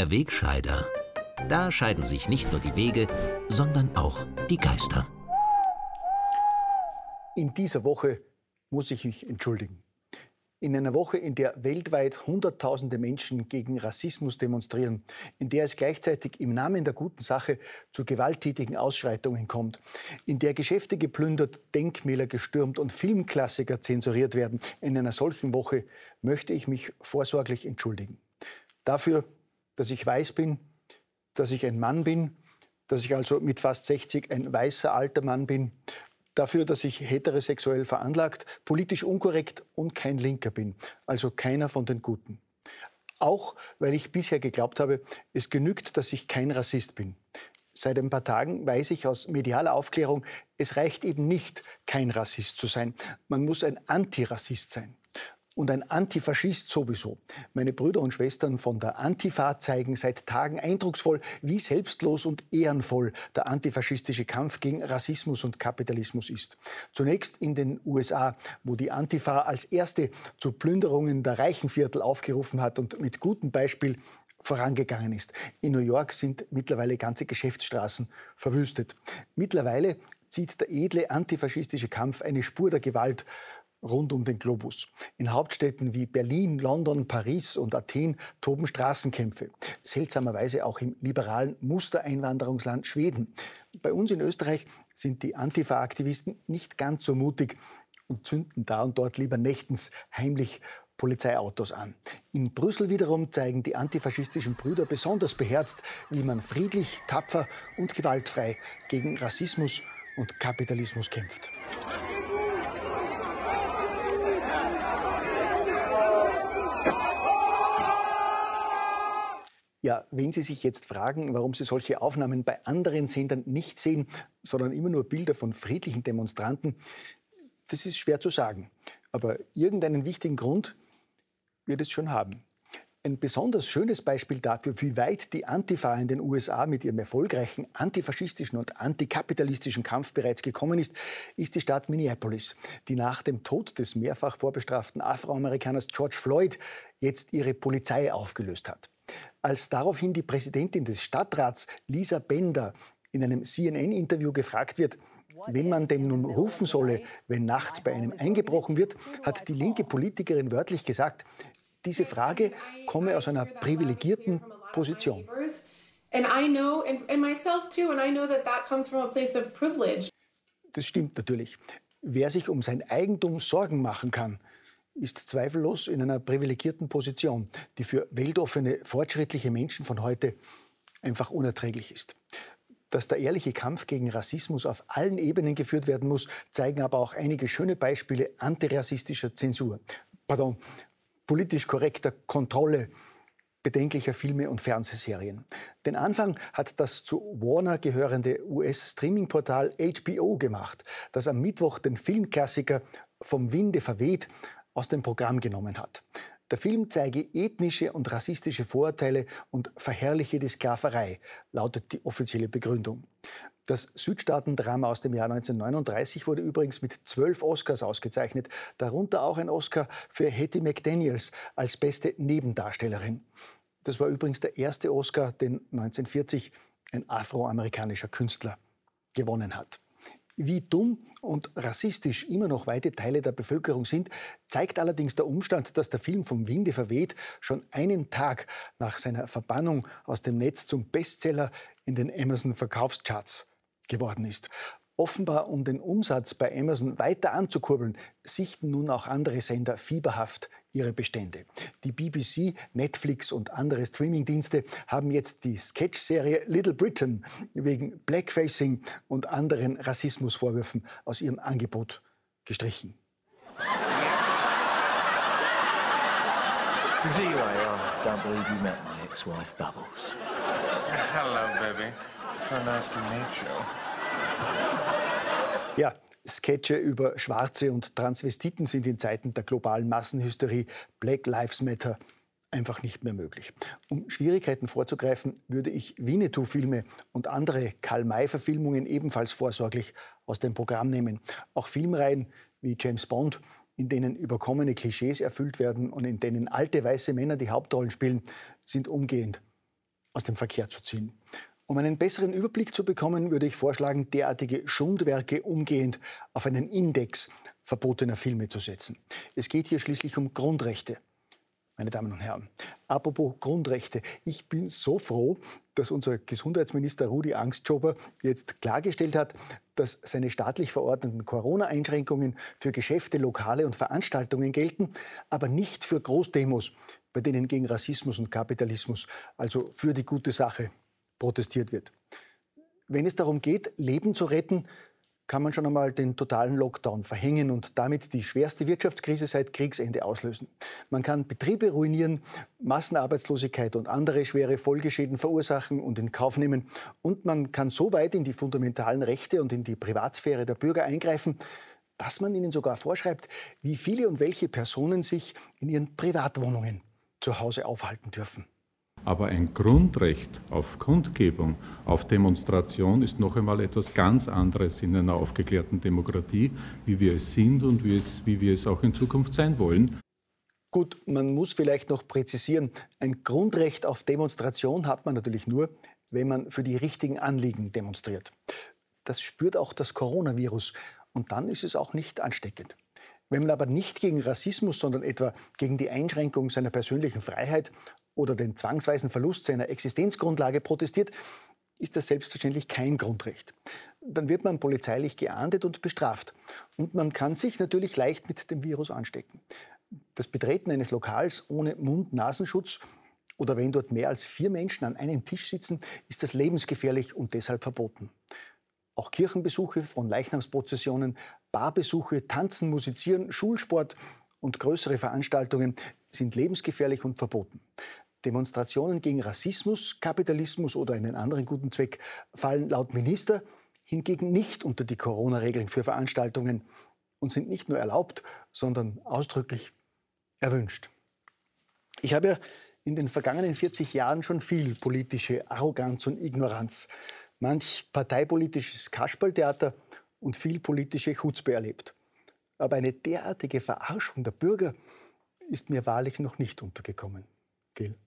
Der Wegscheider. Da scheiden sich nicht nur die Wege, sondern auch die Geister. In dieser Woche muss ich mich entschuldigen. In einer Woche, in der weltweit Hunderttausende Menschen gegen Rassismus demonstrieren, in der es gleichzeitig im Namen der guten Sache zu gewalttätigen Ausschreitungen kommt, in der Geschäfte geplündert, Denkmäler gestürmt und Filmklassiker zensuriert werden, in einer solchen Woche möchte ich mich vorsorglich entschuldigen. Dafür, dass ich weiß bin, dass ich ein Mann bin, dass ich also mit fast 60 ein weißer alter Mann bin dafür, dass ich heterosexuell veranlagt, politisch unkorrekt und kein Linker bin, also keiner von den Guten. Auch weil ich bisher geglaubt habe, es genügt, dass ich kein Rassist bin. Seit ein paar Tagen weiß ich aus medialer Aufklärung, es reicht eben nicht, kein Rassist zu sein. Man muss ein Antirassist sein und ein Antifaschist sowieso. Meine Brüder und Schwestern von der Antifa zeigen seit Tagen eindrucksvoll, wie selbstlos und ehrenvoll der antifaschistische Kampf gegen Rassismus und Kapitalismus ist. Zunächst in den USA, wo die Antifa als erste zu Plünderungen der reichen Viertel aufgerufen hat und mit gutem Beispiel vorangegangen ist. In New York sind mittlerweile ganze Geschäftsstraßen verwüstet. Mittlerweile zieht der edle antifaschistische Kampf eine Spur der Gewalt rund um den Globus. In Hauptstädten wie Berlin, London, Paris und Athen toben Straßenkämpfe. Seltsamerweise auch im liberalen Mustereinwanderungsland Schweden. Bei uns in Österreich sind die Antifa-Aktivisten nicht ganz so mutig und zünden da und dort lieber nächtens heimlich Polizeiautos an. In Brüssel wiederum zeigen die antifaschistischen Brüder besonders beherzt, wie man friedlich, tapfer und gewaltfrei gegen Rassismus und Kapitalismus kämpft. Ja, wenn Sie sich jetzt fragen, warum Sie solche Aufnahmen bei anderen Sendern nicht sehen, sondern immer nur Bilder von friedlichen Demonstranten, das ist schwer zu sagen. Aber irgendeinen wichtigen Grund wird es schon haben. Ein besonders schönes Beispiel dafür, wie weit die Antifa in den USA mit ihrem erfolgreichen antifaschistischen und antikapitalistischen Kampf bereits gekommen ist, ist die Stadt Minneapolis, die nach dem Tod des mehrfach vorbestraften Afroamerikaners George Floyd jetzt ihre Polizei aufgelöst hat. Als daraufhin die Präsidentin des Stadtrats, Lisa Bender, in einem CNN-Interview gefragt wird, wen man denn nun rufen solle, wenn nachts bei einem eingebrochen wird, hat die linke Politikerin wörtlich gesagt, diese Frage komme aus einer privilegierten Position. Das stimmt natürlich. Wer sich um sein Eigentum Sorgen machen kann, ist zweifellos in einer privilegierten Position, die für weltoffene, fortschrittliche Menschen von heute einfach unerträglich ist. Dass der ehrliche Kampf gegen Rassismus auf allen Ebenen geführt werden muss, zeigen aber auch einige schöne Beispiele antirassistischer Zensur. Pardon, politisch korrekter Kontrolle bedenklicher Filme und Fernsehserien. Den Anfang hat das zu Warner gehörende US-Streaming-Portal HBO gemacht, das am Mittwoch den Filmklassiker Vom Winde verweht aus dem Programm genommen hat. Der Film zeige ethnische und rassistische Vorurteile und verherrliche die Sklaverei, lautet die offizielle Begründung. Das Südstaatendrama aus dem Jahr 1939 wurde übrigens mit zwölf Oscars ausgezeichnet, darunter auch ein Oscar für Hattie McDaniels als beste Nebendarstellerin. Das war übrigens der erste Oscar, den 1940 ein afroamerikanischer Künstler gewonnen hat. Wie dumm und rassistisch immer noch weite Teile der Bevölkerung sind, zeigt allerdings der Umstand, dass der Film vom Winde verweht schon einen Tag nach seiner Verbannung aus dem Netz zum Bestseller in den Amazon-Verkaufscharts geworden ist. Offenbar, um den Umsatz bei Amazon weiter anzukurbeln, sichten nun auch andere Sender fieberhaft ihre Bestände. Die BBC, Netflix und andere Streamingdienste haben jetzt die Sketch-Serie Little Britain wegen Blackfacing und anderen Rassismusvorwürfen aus ihrem Angebot gestrichen. Z, I don't believe you met my ex-wife Bubbles. Hello, baby. So nice to meet you. Ja, Sketche über Schwarze und Transvestiten sind in Zeiten der globalen Massenhysterie Black Lives Matter einfach nicht mehr möglich. Um Schwierigkeiten vorzugreifen, würde ich Winnetou-Filme und andere Karl-May-Verfilmungen ebenfalls vorsorglich aus dem Programm nehmen. Auch Filmreihen wie James Bond, in denen überkommene Klischees erfüllt werden und in denen alte weiße Männer die Hauptrollen spielen, sind umgehend aus dem Verkehr zu ziehen. Um einen besseren Überblick zu bekommen, würde ich vorschlagen, derartige Schundwerke umgehend auf einen Index verbotener Filme zu setzen. Es geht hier schließlich um Grundrechte. Meine Damen und Herren, apropos Grundrechte, ich bin so froh, dass unser Gesundheitsminister Rudi Angstjober jetzt klargestellt hat, dass seine staatlich verordneten Corona-Einschränkungen für Geschäfte, Lokale und Veranstaltungen gelten, aber nicht für Großdemos, bei denen gegen Rassismus und Kapitalismus, also für die gute Sache, protestiert wird. Wenn es darum geht, Leben zu retten, kann man schon einmal den totalen Lockdown verhängen und damit die schwerste Wirtschaftskrise seit Kriegsende auslösen. Man kann Betriebe ruinieren, Massenarbeitslosigkeit und andere schwere Folgeschäden verursachen und in Kauf nehmen. Und man kann so weit in die fundamentalen Rechte und in die Privatsphäre der Bürger eingreifen, dass man ihnen sogar vorschreibt, wie viele und welche Personen sich in ihren Privatwohnungen zu Hause aufhalten dürfen. Aber ein Grundrecht auf Kundgebung, auf Demonstration ist noch einmal etwas ganz anderes in einer aufgeklärten Demokratie, wie wir es sind und wie, es, wie wir es auch in Zukunft sein wollen. Gut, man muss vielleicht noch präzisieren, ein Grundrecht auf Demonstration hat man natürlich nur, wenn man für die richtigen Anliegen demonstriert. Das spürt auch das Coronavirus und dann ist es auch nicht ansteckend. Wenn man aber nicht gegen Rassismus, sondern etwa gegen die Einschränkung seiner persönlichen Freiheit oder den zwangsweisen Verlust seiner Existenzgrundlage protestiert, ist das selbstverständlich kein Grundrecht. Dann wird man polizeilich geahndet und bestraft. Und man kann sich natürlich leicht mit dem Virus anstecken. Das Betreten eines Lokals ohne Mund-Nasenschutz oder wenn dort mehr als vier Menschen an einem Tisch sitzen, ist das lebensgefährlich und deshalb verboten. Auch Kirchenbesuche von Leichnamsprozessionen, Barbesuche, Tanzen, Musizieren, Schulsport und größere Veranstaltungen sind lebensgefährlich und verboten. Demonstrationen gegen Rassismus, Kapitalismus oder einen anderen guten Zweck fallen laut Minister hingegen nicht unter die Corona-Regeln für Veranstaltungen und sind nicht nur erlaubt, sondern ausdrücklich erwünscht. Ich habe ja in den vergangenen 40 Jahren schon viel politische Arroganz und Ignoranz, manch parteipolitisches Kasperltheater und viel politische Chutzpe erlebt. Aber eine derartige Verarschung der Bürger ist mir wahrlich noch nicht untergekommen. Gell?